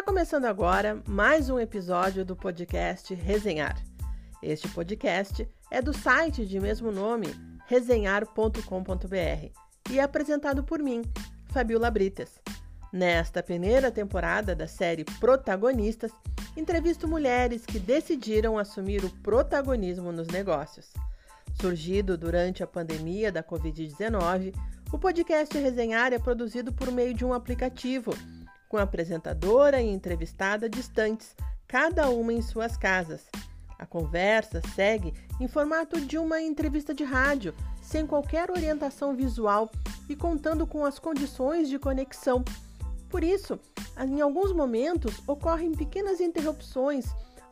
Está começando agora mais um episódio do podcast Resenhar. Este podcast é do site de mesmo nome, resenhar.com.br, e é apresentado por mim, Fabiola Brites. Nesta primeira temporada da série Protagonistas, entrevisto mulheres que decidiram assumir o protagonismo nos negócios. Surgido durante a pandemia da Covid-19, o podcast Resenhar é produzido por meio de um aplicativo, com apresentadora e entrevistada distantes, cada uma em suas casas. A conversa segue em formato de uma entrevista de rádio, sem qualquer orientação visual e contando com as condições de conexão. Por isso, em alguns momentos ocorrem pequenas interrupções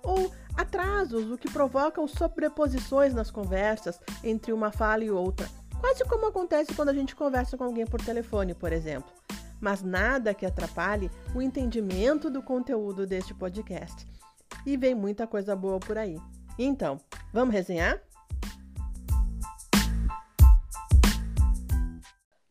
ou atrasos, o que provocam sobreposições nas conversas entre uma fala e outra, quase como acontece quando a gente conversa com alguém por telefone, por exemplo. Mas nada que atrapalhe o entendimento do conteúdo deste podcast. E vem muita coisa boa por aí. Então, vamos resenhar?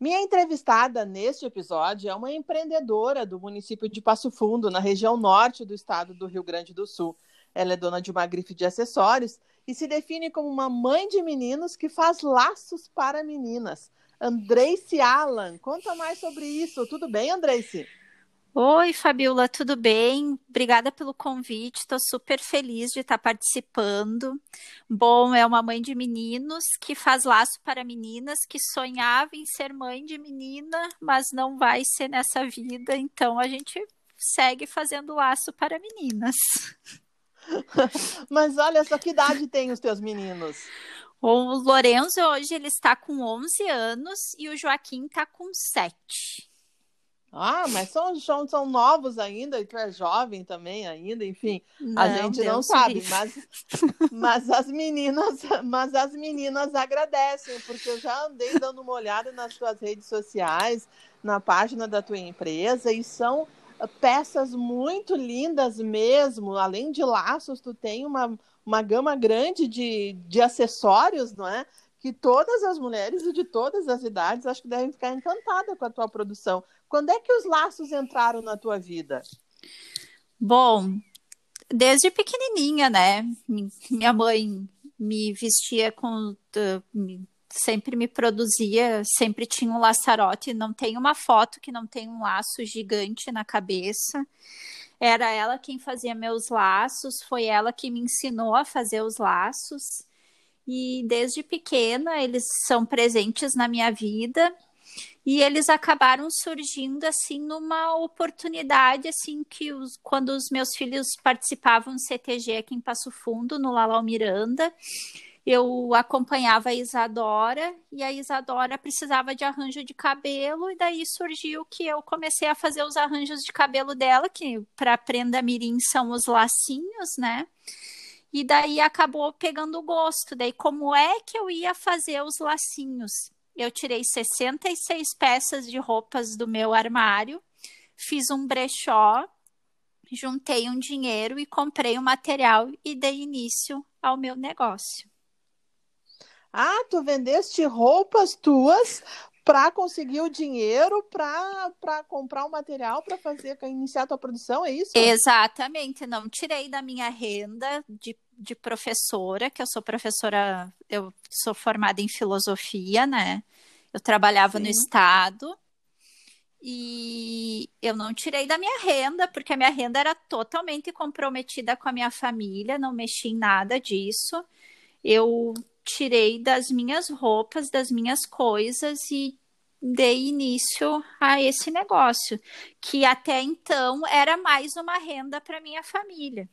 Minha entrevistada neste episódio é uma empreendedora do município de Passo Fundo, na região norte do estado do Rio Grande do Sul. Ela é dona de uma grife de acessórios e se define como uma mãe de meninos que faz laços para meninas. Andreice Alan, conta mais sobre isso. Tudo bem, Andreice? Oi, Fabiola, tudo bem? Obrigada pelo convite, estou super feliz de estar participando. Bom, é uma mãe de meninos que faz laço para meninas, que sonhava em ser mãe de menina, mas não vai ser nessa vida, então a gente segue fazendo laço para meninas. mas olha só, que idade tem os teus meninos? O Lorenzo hoje ele está com 11 anos e o Joaquim está com 7. Ah, mas são, são, são novos ainda, e tu é jovem também ainda, enfim, não, a gente não sabe, mas, mas as meninas, mas as meninas agradecem, porque eu já andei dando uma olhada nas tuas redes sociais, na página da tua empresa, e são peças muito lindas mesmo, além de laços, tu tem uma, uma gama grande de, de acessórios, não é? que todas as mulheres e de todas as idades acho que devem ficar encantadas com a tua produção. Quando é que os laços entraram na tua vida? Bom, desde pequenininha, né? Minha mãe me vestia com sempre me produzia, sempre tinha um laçarote, não tem uma foto que não tem um laço gigante na cabeça. Era ela quem fazia meus laços, foi ela que me ensinou a fazer os laços. E desde pequena eles são presentes na minha vida e eles acabaram surgindo assim numa oportunidade assim que os, quando os meus filhos participavam do CTG aqui em Passo Fundo, no Lalau Miranda, eu acompanhava a Isadora e a Isadora precisava de arranjo de cabelo e daí surgiu que eu comecei a fazer os arranjos de cabelo dela, que para prenda mirim são os lacinhos, né? E daí acabou pegando o gosto. Daí, como é que eu ia fazer os lacinhos? Eu tirei 66 peças de roupas do meu armário, fiz um brechó, juntei um dinheiro e comprei o um material e dei início ao meu negócio. Ah, tu vendeste roupas tuas para conseguir o dinheiro para comprar o material para fazer iniciar a tua produção, é isso? Exatamente, não tirei da minha renda de, de professora, que eu sou professora, eu sou formada em filosofia, né? Eu trabalhava Sim. no estado e eu não tirei da minha renda, porque a minha renda era totalmente comprometida com a minha família, não mexi em nada disso. Eu tirei das minhas roupas, das minhas coisas e dei início a esse negócio, que até então era mais uma renda para minha família.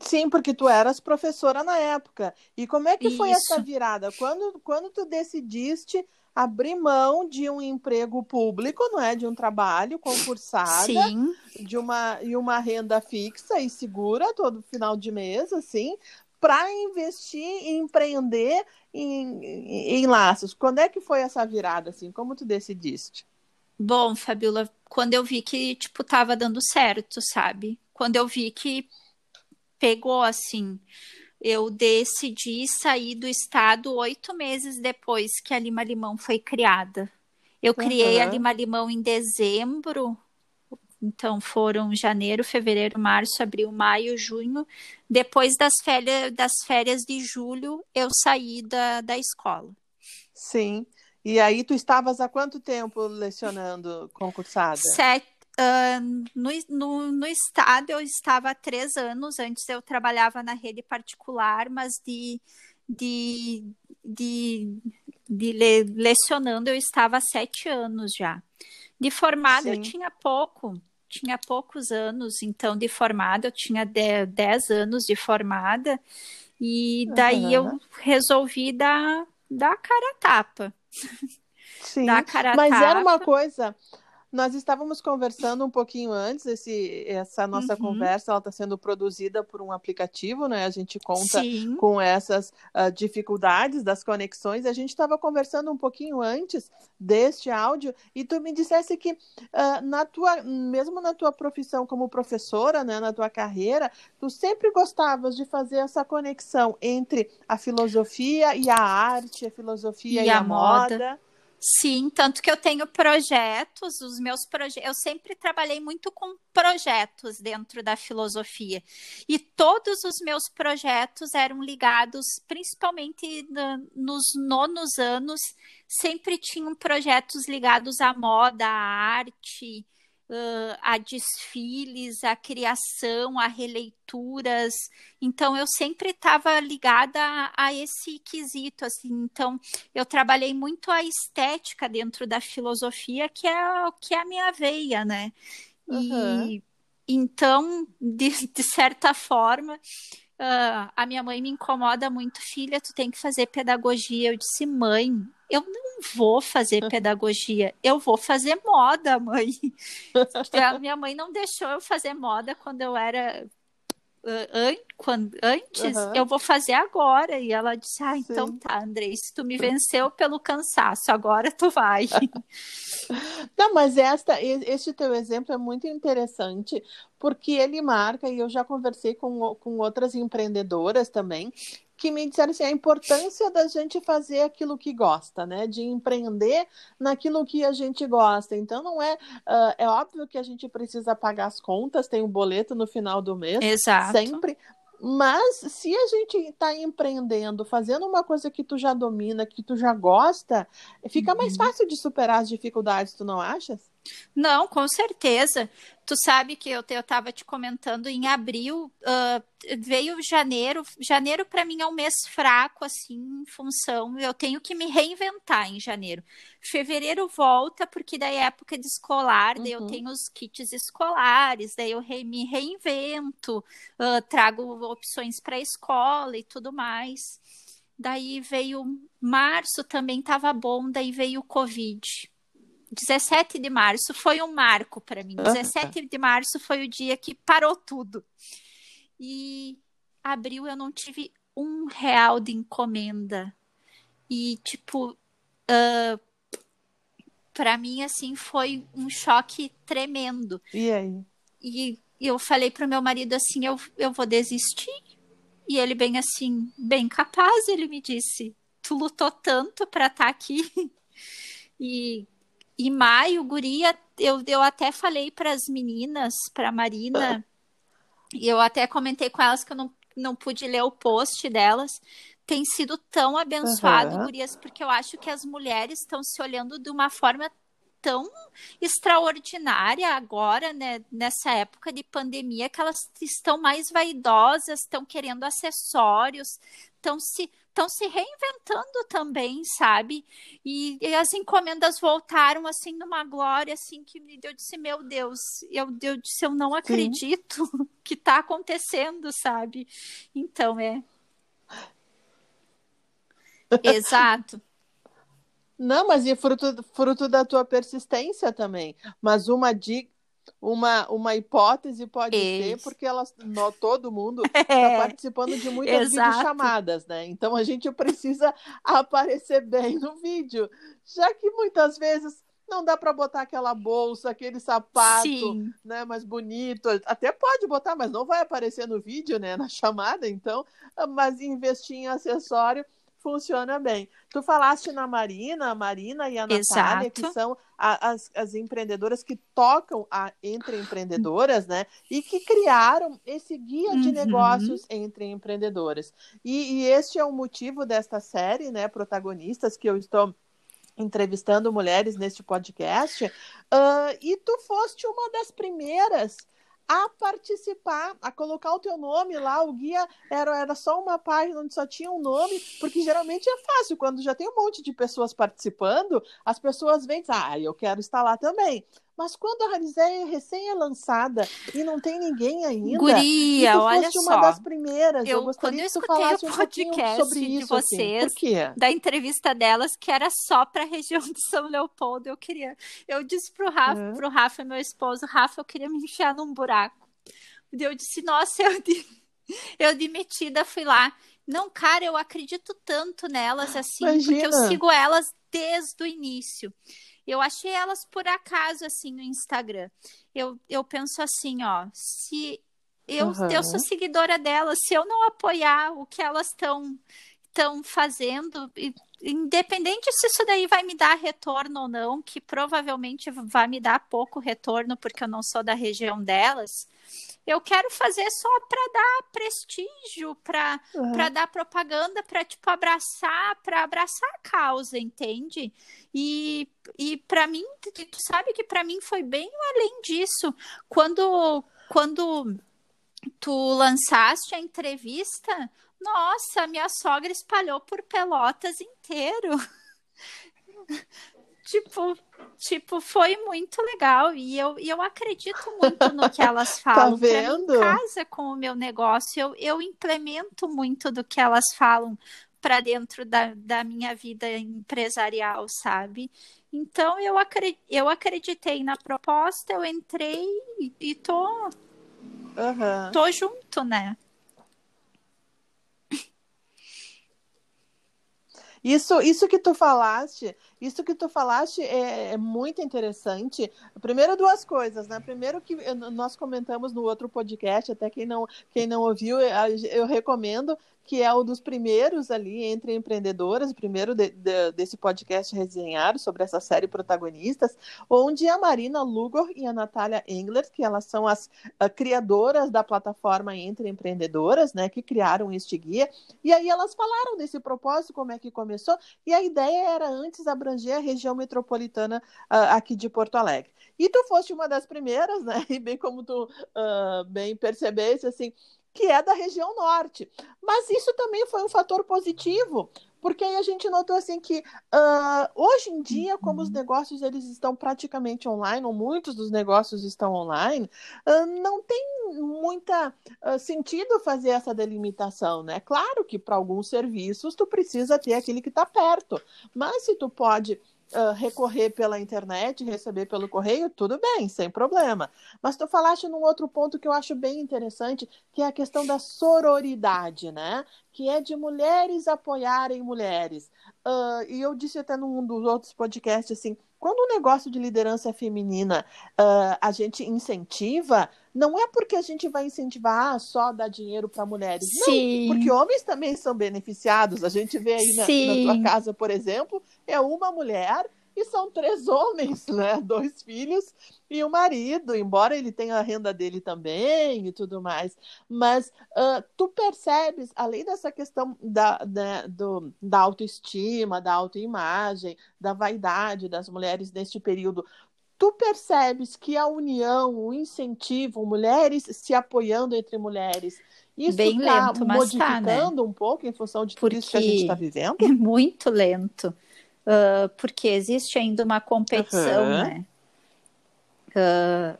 Sim, porque tu eras professora na época. E como é que Isso. foi essa virada? Quando, quando tu decidiste abrir mão de um emprego público, não é, de um trabalho concursada, Sim. de uma e uma renda fixa e segura todo final de mês, assim, para investir e empreender em, em, em, laços. Quando é que foi essa virada, assim? Como tu decidiste? Bom, Fabiola, quando eu vi que, tipo, tava dando certo, sabe? Quando eu vi que pegou, assim, eu decidi sair do estado oito meses depois que a Lima Limão foi criada. Eu criei uhum. a Lima Limão em dezembro Então foram janeiro, fevereiro, março, abril, maio, junho. Depois das férias, das férias de julho, eu saí da, da escola. Sim. E aí tu estavas há quanto tempo lecionando concursada? Sete, uh, no, no, no, estado eu estava há três anos. Antes eu trabalhava na rede particular, mas de, de, de, de le, lecionando eu estava há sete anos já. De formada Sim. eu tinha pouco, tinha poucos anos, então de formada eu tinha dez anos de formada. E daí uhum. eu resolvi dar, dar a cara a tapa. Sim, mas tapa. era uma coisa nós estávamos conversando um pouquinho antes, esse, essa nossa uhum. conversa está sendo produzida por um aplicativo, né? A gente conta Sim. com essas uh, dificuldades das conexões. A gente estava conversando um pouquinho antes deste áudio e tu me dissesse que uh, na tua, mesmo na tua profissão como professora, né, na tua carreira, tu sempre gostavas de fazer essa conexão entre a filosofia e a arte, a filosofia e, e a, a moda. moda. Sim, tanto que eu tenho projetos, os meus projetos, eu sempre trabalhei muito com projetos dentro da filosofia. E todos os meus projetos eram ligados, principalmente no, nos nonos anos, sempre tinham projetos ligados à moda, à arte, uh, a desfiles, a criação, a releituras. Então, eu sempre estava ligada a, a, esse quesito. Assim. Então, eu trabalhei muito a estética dentro da filosofia, que é o que é a minha veia, né? Uhum. E então, de, de certa forma, Uh, a minha mãe me incomoda muito, filha, tu tem que fazer pedagogia. Eu disse, mãe, eu não vou fazer pedagogia, eu vou fazer moda, mãe. a minha mãe não deixou eu fazer moda quando eu era an quando, antes, uhum. eu vou fazer agora. E ela disse: Ah, então Sim. tá, Andrei, se tu me venceu pelo cansaço, agora tu vai. Não, mas esta, este teu exemplo é muito interessante, porque ele marca, e eu já conversei com, com outras empreendedoras também, que me disseram assim, a importância da gente fazer aquilo que gosta, né? De empreender naquilo que a gente gosta. Então não é uh, é óbvio que a gente precisa pagar as contas, tem um boleto no final do mês, Exato. sempre. Mas se a gente está empreendendo, fazendo uma coisa que tu já domina, que tu já gosta, fica mais uhum. fácil de superar as dificuldades, tu não achas? Não, com certeza. Tu sabe que eu estava te comentando em abril, uh, veio janeiro. Janeiro para mim é um mês fraco, assim, em função. Eu tenho que me reinventar em janeiro. Fevereiro volta, porque daí é época de escolar, daí eu uhum. tenho os kits escolares, daí eu re, me reinvento, uh, trago opções para a escola e tudo mais. Daí veio março, também estava bom, daí veio o Covid 17 de março foi um marco para mim. 17 de março foi o dia que parou tudo. E abril eu não tive um real de encomenda. E, tipo, uh, para mim, assim, foi um choque tremendo. E aí? E eu falei pro meu marido assim: eu, eu vou desistir. E ele, bem assim, bem capaz, ele me disse: Tu lutou tanto para estar tá aqui. E em maio, guria, eu, eu até falei para as meninas, para Marina, e eu até comentei com elas que eu não, não pude ler o post delas. Tem sido tão abençoado, uhum. gurias, porque eu acho que as mulheres estão se olhando de uma forma tão extraordinária agora, né, nessa época de pandemia, que elas estão mais vaidosas, estão querendo acessórios, estão se estão se reinventando também, sabe? E, e, as encomendas voltaram assim numa glória assim que eu disse, meu Deus, eu, eu disse, eu não acredito Sim. que está acontecendo, sabe? Então é. Exato. Não, mas e fruto, fruto da tua persistência também. Mas uma dica, uma, uma hipótese pode Isso. ser porque elas, no, todo mundo está é, participando de muitas videochamadas, né? Então a gente precisa aparecer bem no vídeo, já que muitas vezes não dá para botar aquela bolsa, aquele sapato, Sim. né, mais bonito. Até pode botar, mas não vai aparecer no vídeo, né, na chamada, então, mas investir em acessório funciona bem. Tu falaste na Marina, a Marina e a Natália, Exato. que são a, as, as empreendedoras que tocam a, entre empreendedoras, né? E que criaram esse guia de Uhum. negócios entre empreendedoras. E, e este é o motivo desta série, né? Protagonistas que eu estou entrevistando mulheres neste podcast. Ah, e tu foste uma das primeiras a participar, a colocar o teu nome lá. O guia era, era só uma página onde só tinha um nome, porque geralmente é fácil, quando já tem um monte de pessoas participando, as pessoas vêm e ah, eu quero estar lá também. Mas quando a Ranizeia recém é lançada e não tem ninguém ainda, Guria, olha foste uma só. das primeiras, eu, Eu- gostaria quando eu que tu escutei o falasse um pouquinho podcast sobre de isso. assim. vocês, Por quê? da entrevista delas, que era só para a região de São Leopoldo. Eu queria. Eu disse pro Rafa, Uhum. pro Rafa, meu esposo, Rafa, eu queria me enfiar num buraco. Eu disse, nossa, eu de, eu de metida fui lá. Não, cara, eu acredito tanto nelas assim, porque eu Imagina. sigo elas desde o início. Eu achei elas por acaso assim no Instagram. Eu, eu penso assim, ó, se eu, Aham. eu sou seguidora delas, se eu não apoiar o que elas estão estão fazendo, e- independente se isso daí vai me dar retorno ou não, que provavelmente vai me dar pouco retorno porque eu não sou da região delas, eu quero fazer só para dar prestígio, para Uhum. dar propaganda, para tipo abraçar, para abraçar a causa, entende? E, e para mim, tu tu sabe que para mim foi bem além disso. Quando quando tu lançaste a entrevista, nossa, minha sogra espalhou por Pelotas inteiro. tipo, tipo, foi muito legal e eu, e eu acredito muito no que elas falam. Pra mim, Tá vendo? casa com o meu negócio, eu, eu implemento muito do que elas falam para dentro da, da minha vida empresarial, sabe? Então eu, acre, eu acreditei na proposta, eu entrei e, tô, Aham. tô junto, né? Isso, isso que tu falaste, isso que tu falaste é, é muito interessante. Primeiro, duas coisas, né? Primeiro que eu- nós comentamos no outro podcast, até quem não, quem não ouviu, eu, eu recomendo, que é um dos primeiros ali entre empreendedoras, primeiro de- de- desse podcast resenhar sobre essa série protagonistas, onde a Marina Lugor e a Natália Engler, que elas são as ah, criadoras da plataforma Entre Empreendedoras, né, que criaram este guia, e aí elas falaram desse propósito, como é que começou, e a ideia era antes abranger a região metropolitana ah, aqui de Porto Alegre. E tu foste uma das primeiras, né? E bem como tu ah, bem percebeste, assim, que é da região norte. Mas isso também foi um fator positivo, porque aí a gente notou assim que ah, hoje em dia, como os negócios eles estão praticamente online, ou muitos dos negócios estão online, ah, não tem muita ah, sentido fazer essa delimitação, né? Claro que para alguns serviços tu precisa ter aquele que está perto, mas se tu pode ah, recorrer pela internet, receber pelo correio, tudo bem, sem problema. Mas tu falaste num outro ponto que eu acho bem interessante, que é a questão da sororidade, né? Que é de mulheres apoiarem mulheres. Ah, e eu disse até num dos outros podcasts assim, quando o negócio de liderança feminina ah, a gente incentiva, não é porque a gente vai incentivar ah, só dar dinheiro para mulheres. Não, Sim. porque homens também são beneficiados. A gente vê aí na, na tua casa, por exemplo, é uma mulher e são três homens, né? Dois filhos e o marido, embora ele tenha a renda dele também e tudo mais. Mas ah, tu percebes, além dessa questão da, da, do, da autoestima, da autoimagem, da vaidade das mulheres neste período, tu percebes que a união, o incentivo, mulheres se apoiando entre mulheres, isso Bem está lento, mas tá, né? modificando um pouco em função de tudo isso que a gente está vivendo? É muito lento, Ah, porque existe ainda uma competição, Aham. né? Ah,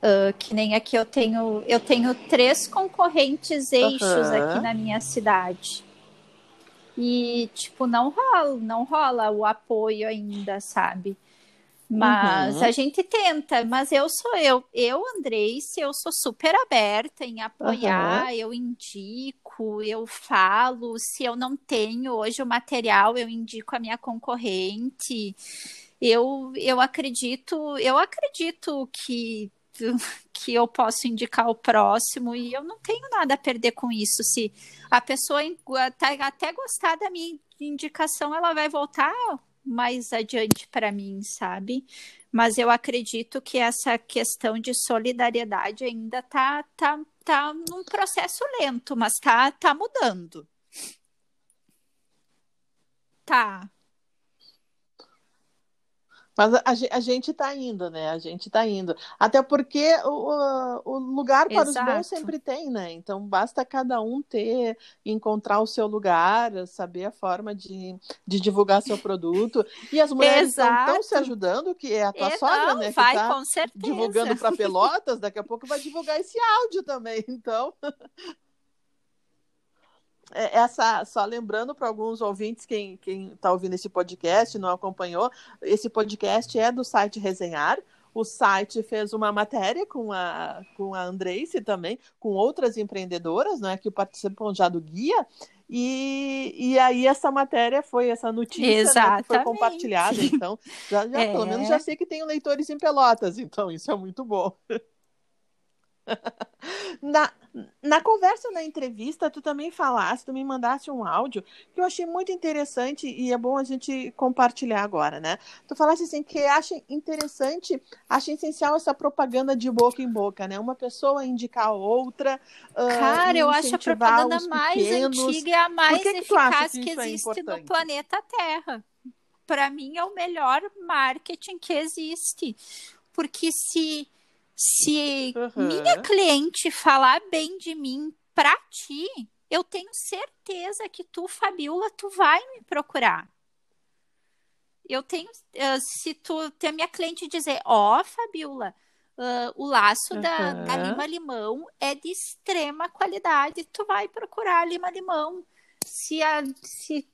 ah, que nem aqui eu tenho, eu tenho três concorrentes eixos Aham. aqui na minha cidade. E, tipo, não rola, não rola o apoio ainda, sabe? Mas Uhum. a gente tenta, mas eu sou eu, eu, Andreice, eu sou super aberta em apoiar, eu indico, eu falo, se eu não tenho hoje o material, eu indico a minha concorrente. Eu, eu acredito, eu acredito que que eu posso indicar ao próximo e eu não tenho nada a perder com isso. Se a pessoa tá, até gostar da minha indicação, ela vai voltar mais adiante para mim, sabe? Mas eu acredito que essa questão de solidariedade ainda tá, tá, tá num processo lento, mas tá, tá mudando. Tá. Mas a, a gente está indo, né? A gente está indo. Até porque o, o lugar para Exato. os bons sempre tem, né? Então basta cada um ter, encontrar o seu lugar, saber a forma de, de divulgar seu produto. E as mulheres estão se ajudando, que é a tua é, sogra, não, né? Vai, que tá com certeza. divulgando para Pelotas, daqui a pouco vai divulgar esse áudio também. Então. É, essa só lembrando para alguns ouvintes quem quem está ouvindo esse podcast não acompanhou esse podcast é do site Resenhar. O site fez uma matéria com a com a Andreice também com outras empreendedoras né que participam já do guia. E, e aí essa matéria foi essa notícia né, que foi compartilhada então já, já é. pelo menos já sei que tem leitores em Pelotas então isso é muito bom na, na conversa, na entrevista, tu também falaste, tu me mandaste um áudio que eu achei muito interessante e é bom a gente compartilhar agora, né? Tu falaste assim que acha interessante, acha essencial essa propaganda de boca em boca, né? Uma pessoa indicar a outra. Cara, uh, eu acho a propaganda mais antiga e a mais que eficaz que, que é existe é no planeta Terra. Para mim é o melhor marketing que existe. Porque se se uhum. minha cliente falar bem de mim pra ti, eu tenho certeza que tu, Fabiola, tu vai me procurar. Eu tenho, uh, se tu tem a minha cliente dizer, ó, oh, Fabiola, uh, o laço uhum. da, da lima limão é de extrema qualidade, tu vai procurar lima limão. Se, a, se,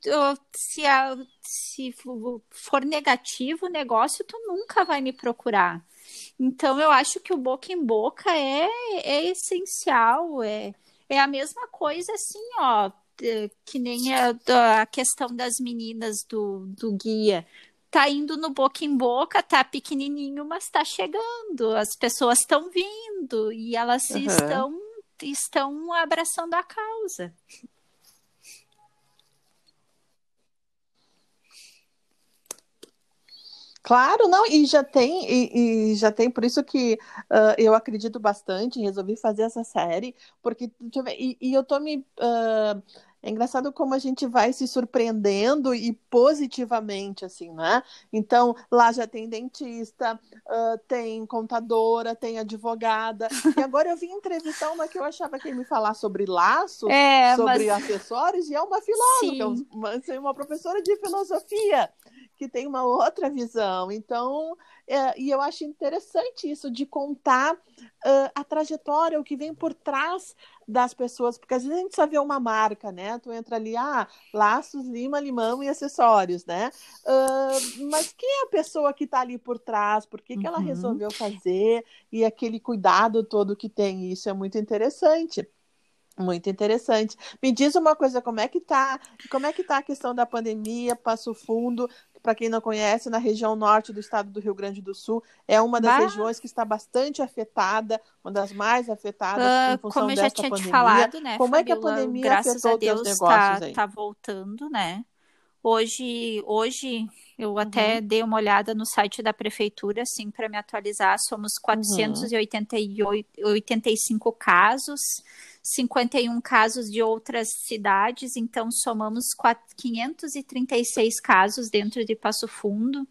se, a, se for negativo o negócio, tu nunca vai me procurar. Então, eu acho que o boca em boca é, é essencial, é, é a mesma coisa assim, ó, que nem a, a questão das meninas do, do guia. Tá indo no boca em boca, tá pequenininho, mas tá chegando. As pessoas estão vindo e elas uhum. estão, estão abraçando a causa. Claro, não, e já tem, e, e já tem, por isso que uh, eu acredito bastante, resolvi fazer essa série, porque, deixa eu ver, e, e eu tô me. Uh, é engraçado como a gente vai se surpreendendo e positivamente, assim, né? Então, lá já tem dentista, uh, tem contadora, tem advogada. E agora eu vim entrevistar uma que eu achava que ia me falar sobre laços, é, sobre mas... acessórios, e é uma filósofa, uma, assim, uma professora de filosofia que tem uma outra visão. Então, é, e eu acho interessante isso de contar uh, a trajetória, o que vem por trás das pessoas, porque às vezes a gente só vê uma marca, né? Tu entra ali, ah, laços, lima, limão e acessórios, né? Uh, mas quem é a pessoa que está ali por trás? Por que, que ela uhum. resolveu fazer? E aquele cuidado todo que tem, isso é muito interessante. Muito interessante. Me diz uma coisa, como é que tá? Como é que tá a questão da pandemia, Passo Fundo? Para quem não conhece, na região norte do estado do Rio Grande do Sul, é uma das regiões que está bastante afetada, uma das mais afetadas uh, em função como eu já tinha pandemia. Te falado, né, como Fabiola, é que a pandemia graças afetou a Deus, os negócios tá, aí? Tá voltando, né? Hoje, hoje eu até uhum. dei uma olhada no site da prefeitura, assim, para me atualizar. Somos 485 uhum. casos, 51 casos de outras cidades, então somamos 536 casos dentro de Passo Fundo.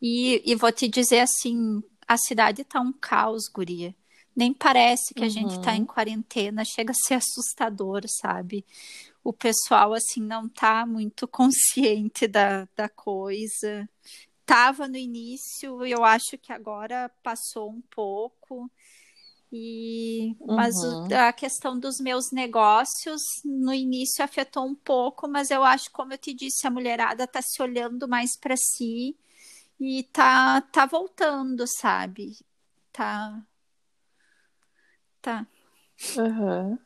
E, e vou te dizer assim, a cidade está um caos, guria. Nem parece que a uhum. gente está em quarentena, chega a ser assustador, sabe? o pessoal assim não tá muito consciente da, da coisa. Tava no início, eu acho que agora passou um pouco. E mas uhum. a questão dos meus negócios no início afetou um pouco, mas eu acho, como eu te disse, a mulherada tá se olhando mais para si e tá tá voltando, sabe? Tá tá. Uhum.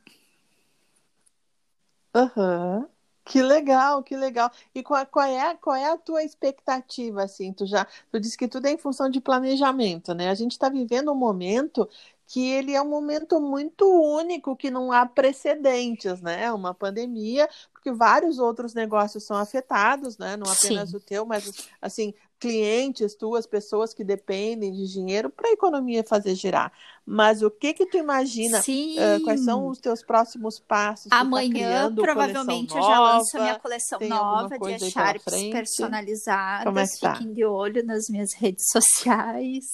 Aham. Que legal, que legal. E qual, qual, é, qual é a tua expectativa, assim? Tu já, tu disse que tudo é em função de planejamento, né? A gente está vivendo um momento que ele é um momento muito único, que não há precedentes, né? Uma pandemia, porque vários outros negócios são afetados, né? Não apenas Sim. o teu, mas assim, clientes, tuas pessoas que dependem de dinheiro para a economia fazer girar. Mas o que que tu imagina? Uh, quais são os teus próximos passos? Tá Amanhã, tá provavelmente, eu já lanço a minha coleção nova de echarpes personalizadas. Como é tá? Fiquem de olho nas minhas redes sociais.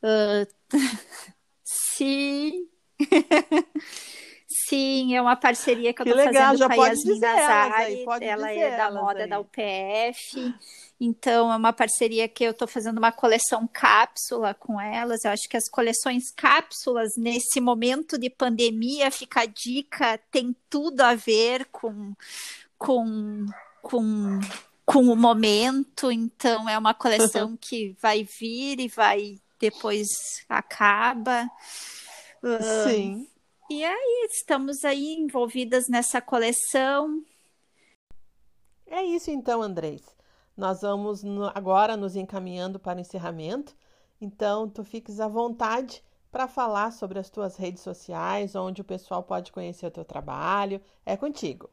Uh... Sim. Sim, é uma parceria que, que eu tô legal, fazendo já com a Yasmin Nazari. Ela é da moda aí. da UPF. Então, é uma parceria que eu estou fazendo uma coleção cápsula com elas. Eu acho que as coleções cápsulas, nesse momento de pandemia, fica a dica, tem tudo a ver com, com, com, com o momento. Então, é uma coleção que vai vir e vai depois acaba. Sim. Uh, e aí, estamos aí envolvidas nessa coleção. É isso então, Andrés. Nós vamos no, agora nos encaminhando para o encerramento. Então, tu fiques à vontade para falar sobre as tuas redes sociais, onde o pessoal pode conhecer o teu trabalho. É contigo.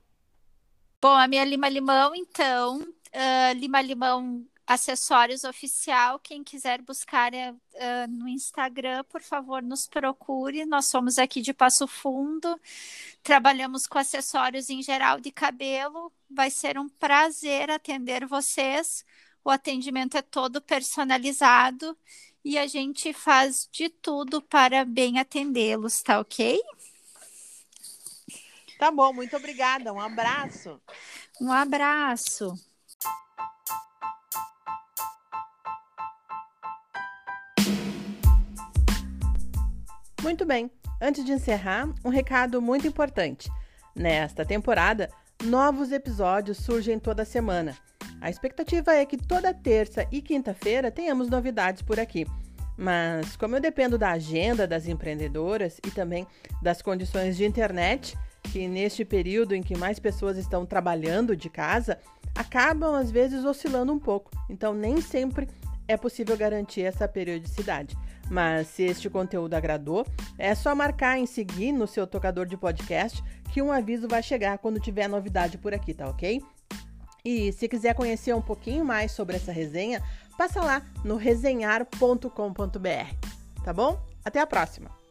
Bom, a minha Lima Limão, então, uh, Lima Limão Acessórios Oficial. Quem quiser buscar uh, no Instagram, por favor, nos procure. Nós somos aqui de Passo Fundo, trabalhamos com acessórios em geral de cabelo. Vai ser um prazer atender vocês. O atendimento é todo personalizado e a gente faz de tudo para bem atendê-los, tá ok? Tá bom, muito obrigada. Um abraço. Um abraço. Muito bem, antes de encerrar, um recado muito importante. Nesta temporada, novos episódios surgem toda semana. A expectativa é que toda terça e quinta-feira tenhamos novidades por aqui. Mas, como eu dependo da agenda das empreendedoras e também das condições de internet, que neste período em que mais pessoas estão trabalhando de casa, acabam às vezes oscilando um pouco. Então, nem sempre é possível garantir essa periodicidade. Mas se este conteúdo agradou, é só marcar em seguir no seu tocador de podcast que um aviso vai chegar quando tiver novidade por aqui, tá ok? E se quiser conhecer um pouquinho mais sobre essa resenha, passa lá no resenhar.com.br, tá bom? Até a próxima!